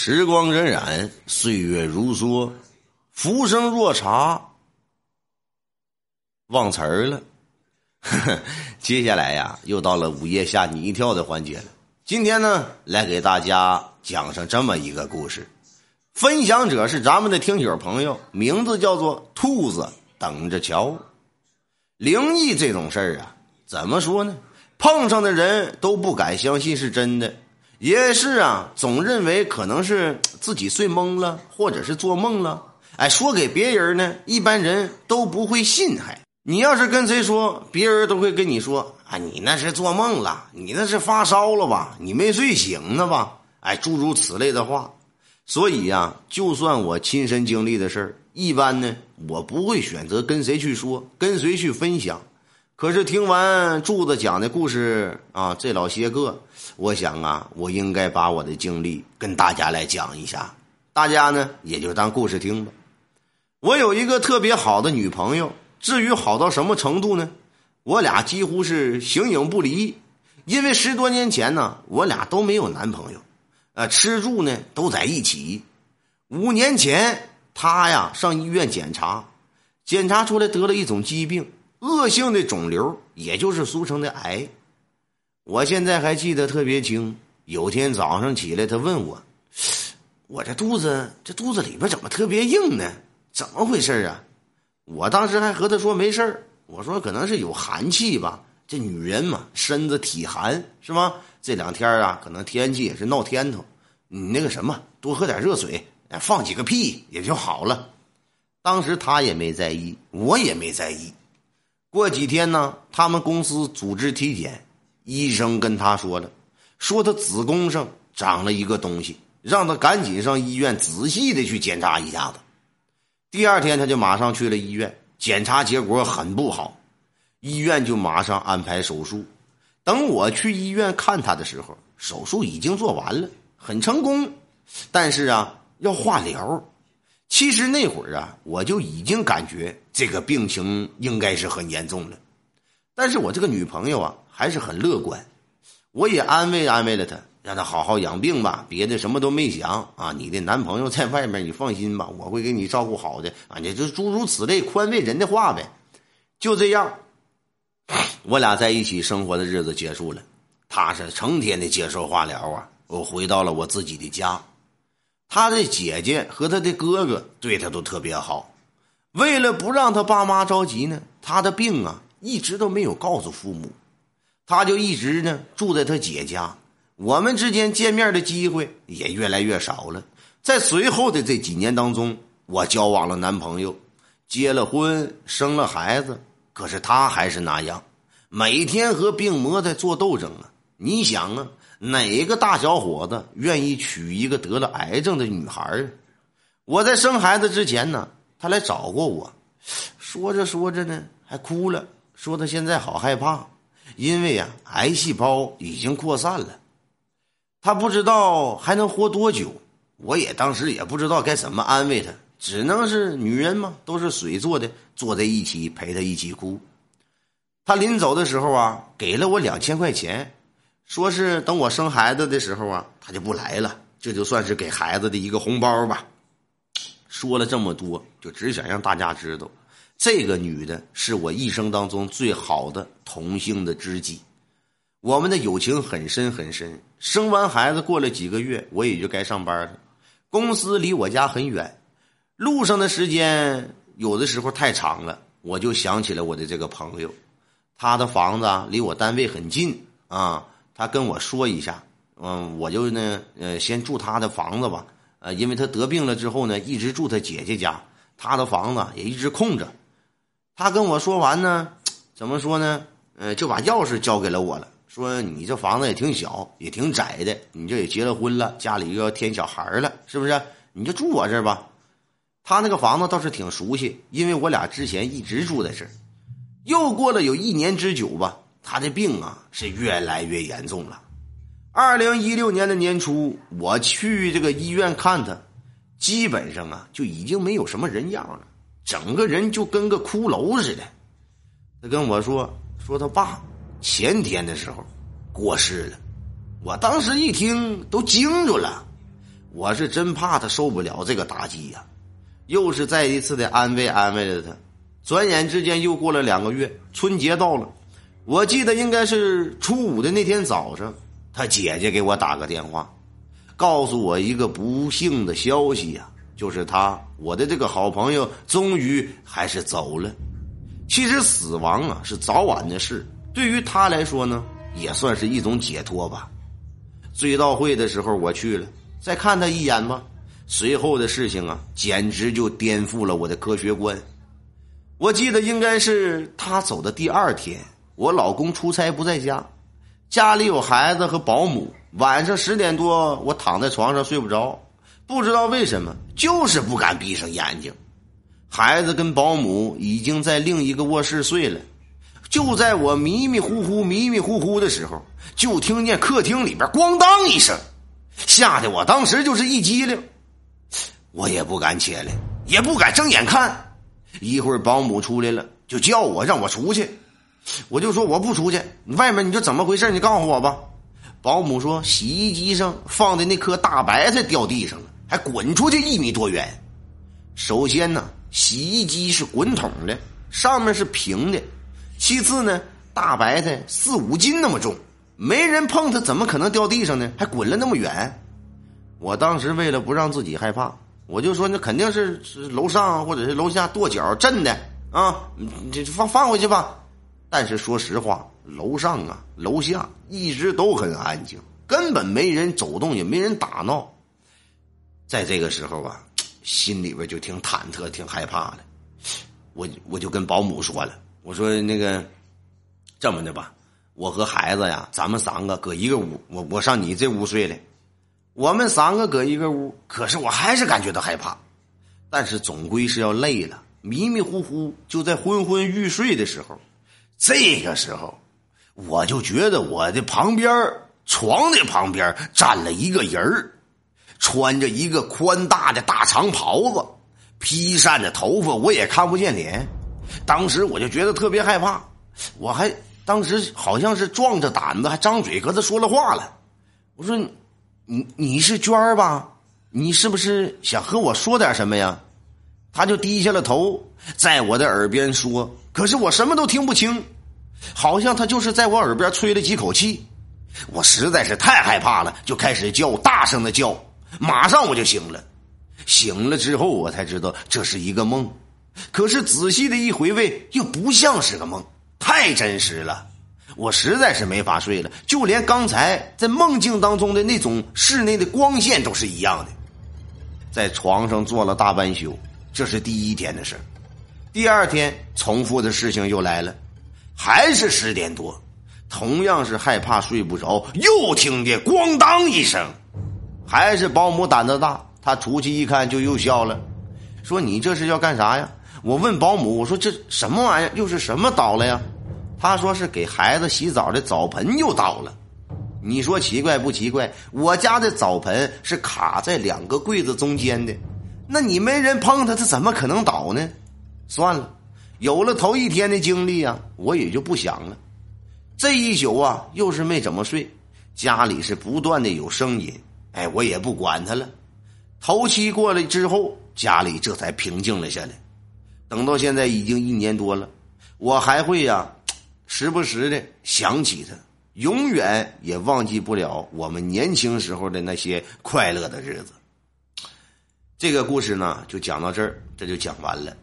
时光荏苒，岁月如梭，浮生若茶，忘词儿了。接下来呀，又到了午夜吓你一跳的环节了。今天呢，来给大家讲上这么一个故事。分享者是咱们的听友朋友，名字叫做兔子等着瞧。灵异这种事儿啊，怎么说呢？碰上的人都不敢相信是真的。也是啊，总认为可能是自己睡懵了，或者是做梦了。哎，说给别人呢，一般人都不会信。还你要是跟谁说，别人都会跟你说：“啊，你那是做梦了，你那是发烧了吧？你没睡醒呢吧？”哎，诸如此类的话。所以呀，就算我亲身经历的事儿，一般呢，我不会选择跟谁去说，跟谁去分享。可是听完柱子讲的故事啊，这老些个，我想啊，我应该把我的经历跟大家来讲一下，大家呢也就当故事听吧。我有一个特别好的女朋友，至于好到什么程度呢？我俩几乎是形影不离，因为十多年前呢，我俩都没有男朋友，呃，吃住呢都在一起。五年前，她呀上医院检查，检查出来得了一种疾病。恶性的肿瘤，也就是俗称的癌，我现在还记得特别清。有天早上起来，他问我：“我这肚子，这肚子里边怎么特别硬呢？怎么回事啊？”我当时还和他说没事我说可能是有寒气吧。这女人嘛，身子体寒是吗？这两天啊，可能天气也是闹天头。你那个什么，多喝点热水，放几个屁也就好了。当时他也没在意，我也没在意。过几天呢，他们公司组织体检，医生跟他说了，说他子宫上长了一个东西，让他赶紧上医院仔细的去检查一下子。第二天他就马上去了医院，检查结果很不好，医院就马上安排手术。等我去医院看他的时候，手术已经做完了，很成功，但是啊，要化疗。其实那会儿啊，我就已经感觉这个病情应该是很严重了，但是我这个女朋友啊还是很乐观，我也安慰安慰了她，让她好好养病吧，别的什么都没想啊。你的男朋友在外面，你放心吧，我会给你照顾好的啊。你就诸如此类宽慰人的话呗。就这样，我俩在一起生活的日子结束了，她是成天的接受化疗啊。我回到了我自己的家。他的姐姐和他的哥哥对他都特别好，为了不让他爸妈着急呢，他的病啊一直都没有告诉父母，他就一直呢住在他姐家，我们之间见面的机会也越来越少了。在随后的这几年当中，我交往了男朋友，结了婚，生了孩子，可是他还是那样，每天和病魔在做斗争啊！你想啊。哪个大小伙子愿意娶一个得了癌症的女孩我在生孩子之前呢，他来找过我，说着说着呢，还哭了，说他现在好害怕，因为呀，癌细胞已经扩散了，他不知道还能活多久。我也当时也不知道该怎么安慰他，只能是女人嘛，都是水做的，坐在一起陪他一起哭。他临走的时候啊，给了我两千块钱。说是等我生孩子的时候啊，他就不来了，这就算是给孩子的一个红包吧。说了这么多，就只想让大家知道，这个女的是我一生当中最好的同性的知己，我们的友情很深很深。生完孩子过了几个月，我也就该上班了，公司离我家很远，路上的时间有的时候太长了，我就想起了我的这个朋友，他的房子离我单位很近啊。他跟我说一下，嗯，我就呢，呃，先住他的房子吧，呃，因为他得病了之后呢，一直住他姐姐家，他的房子也一直空着。他跟我说完呢，怎么说呢？呃，就把钥匙交给了我了，说你这房子也挺小，也挺窄的，你这也结了婚了，家里又要添小孩了，是不是？你就住我这儿吧。他那个房子倒是挺熟悉，因为我俩之前一直住在这儿。又过了有一年之久吧。他的病啊是越来越严重了。二零一六年的年初，我去这个医院看他，基本上啊就已经没有什么人样了，整个人就跟个骷髅似的。他跟我说说他爸前天的时候过世了，我当时一听都惊住了。我是真怕他受不了这个打击呀，又是再一次的安慰安慰了他。转眼之间又过了两个月，春节到了，我记得应该是初五的那天早上，他姐姐给我打个电话，告诉我一个不幸的消息呀，就是他我的这个好朋友终于还是走了。其实死亡啊是早晚的事，对于他来说呢，也算是一种解脱吧。追悼会的时候我去了，再看他一眼吧。随后的事情啊，简直就颠覆了我的科学观。我记得应该是他走的第二天，我老公出差不在家，家里有孩子和保姆。晚上十点多，我躺在床上睡不着，不知道为什么，就是不敢闭上眼睛。孩子跟保姆已经在另一个卧室睡了。就在我迷迷糊糊、迷迷糊糊的时候，就听见客厅里边咣当一声，吓得我当时就是一激灵，我也不敢起来，也不敢睁眼看。一会儿保姆出来了，就叫我让我出去，我就说我不出去。外面你就怎么回事？你告诉我吧。保姆说洗衣机上放的那颗大白菜掉地上了，还滚出去一米多远。首先呢，洗衣机是滚筒的，上面是平的；其次呢，大白菜四五斤那么重，没人碰它，怎么可能掉地上呢？还滚了那么远。我当时为了不让自己害怕。我就说，那肯定是是楼上或者是楼下跺脚震的啊！你这放放回去吧。但是说实话，楼上啊、楼下一直都很安静，根本没人走动，也没人打闹。在这个时候啊，心里边就挺忐忑、挺害怕的。我我就跟保姆说了，我说那个这么的吧，我和孩子呀，咱们三个搁一个屋，我我上你这屋睡来。我们三个搁一个屋，可是我还是感觉到害怕，但是总归是要累了，迷迷糊糊就在昏昏欲睡的时候，这个时候，我就觉得我的旁边床的旁边站了一个人，穿着一个宽大的大长袍子，披散的头发我也看不见脸，当时我就觉得特别害怕，我还当时好像是壮着胆子还张嘴和他说了话了，我说。你你是娟儿吧？你是不是想和我说点什么呀？他就低下了头，在我的耳边说。可是我什么都听不清，好像他就是在我耳边吹了几口气。我实在是太害怕了，就开始叫，大声的叫。马上我就醒了。醒了之后，我才知道这是一个梦。可是仔细的一回味，又不像是个梦，太真实了。我实在是没法睡了，就连刚才在梦境当中的那种室内的光线都是一样的，在床上坐了大半宿，这是第一天的事第二天，重复的事情又来了，还是十点多，同样是害怕睡不着，又听见咣当一声，还是保姆胆子大，他出去一看就又笑了，说：“你这是要干啥呀？”我问保姆：“我说这什么玩意儿？又是什么倒了呀？”他说是给孩子洗澡的澡盆又倒了，你说奇怪不奇怪？我家的澡盆是卡在两个柜子中间的，那你没人碰它，它怎么可能倒呢？算了，有了头一天的经历啊，我也就不想了。这一宿啊，又是没怎么睡，家里是不断的有声音，哎，我也不管他了。头七过了之后，家里这才平静了下来。等到现在已经一年多了，我还会呀。时不时的想起他，永远也忘记不了我们年轻时候的那些快乐的日子。这个故事呢，就讲到这儿，这就讲完了。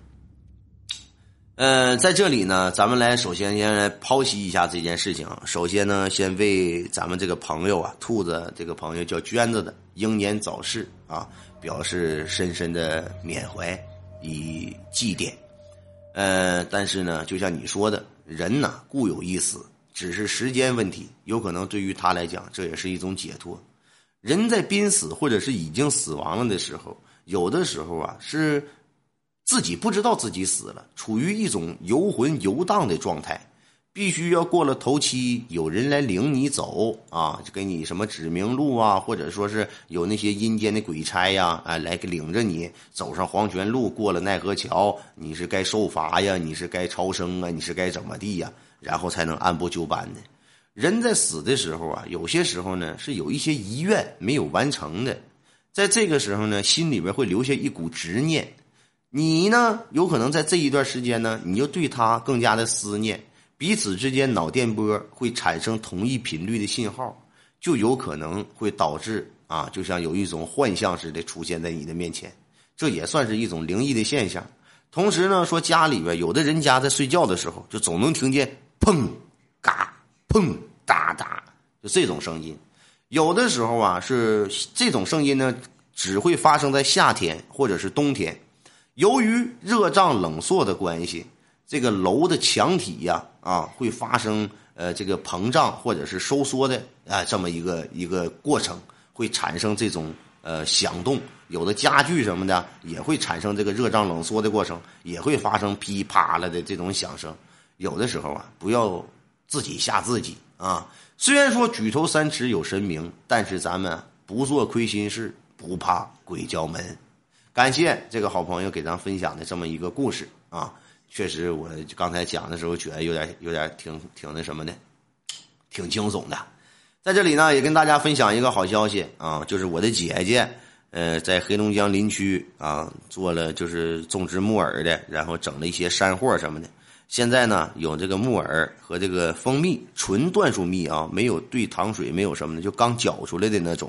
嗯，在这里呢，咱们来首先先来剖析一下这件事情。首先呢，先为咱们这个朋友啊，兔子这个朋友叫娟子的英年早逝啊，表示深深的缅怀以祭奠。呃，但是呢，就像你说的。人呐，固有一死，只是时间问题。有可能对于他来讲，这也是一种解脱。人在濒死或者是已经死亡了的时候，有的时候啊，是自己不知道自己死了，处于一种游魂游荡的状态。必须要过了头七，有人来领你走啊，给你什么指明路啊，或者说是有那些阴间的鬼差呀，啊，来领着你走上黄泉路，过了奈何桥，你是该受罚呀，你是该超生啊，你是该怎么地呀，然后才能按部就班的。人在死的时候啊，有些时候呢是有一些遗愿没有完成的，在这个时候呢，心里边会留下一股执念。你呢，有可能在这一段时间呢，你就对他更加的思念，彼此之间脑电波会产生同一频率的信号，就有可能会导致啊，就像有一种幻象似的出现在你的面前，这也算是一种灵异的现象。同时呢，说家里边有的人家在睡觉的时候，就总能听见砰、嘎、砰、哒哒，就这种声音。有的时候啊，是这种声音呢，只会发生在夏天或者是冬天。由于热胀冷缩的关系，这个楼的墙体呀，啊，会发生呃这个膨胀或者是收缩的啊这么一个一个过程，会产生这种呃响动。有的家具什么的也会产生这个热胀冷缩的过程，也会发生噼啪了的这种响声。有的时候啊，不要自己吓自己啊。虽然说举头三尺有神明，但是咱们不做亏心事，不怕鬼叫门。感谢这个好朋友给咱分享的这么一个故事啊，确实我刚才讲的时候觉得有点有点挺挺那什么的，挺惊悚的。在这里呢，也跟大家分享一个好消息啊，就是我的姐姐，呃，在黑龙江林区啊做了就是种植木耳的，然后整了一些山货什么的。现在呢，有这个木耳和这个蜂蜜，纯椴树蜜啊，没有兑糖水，没有什么的，就刚搅出来的那种。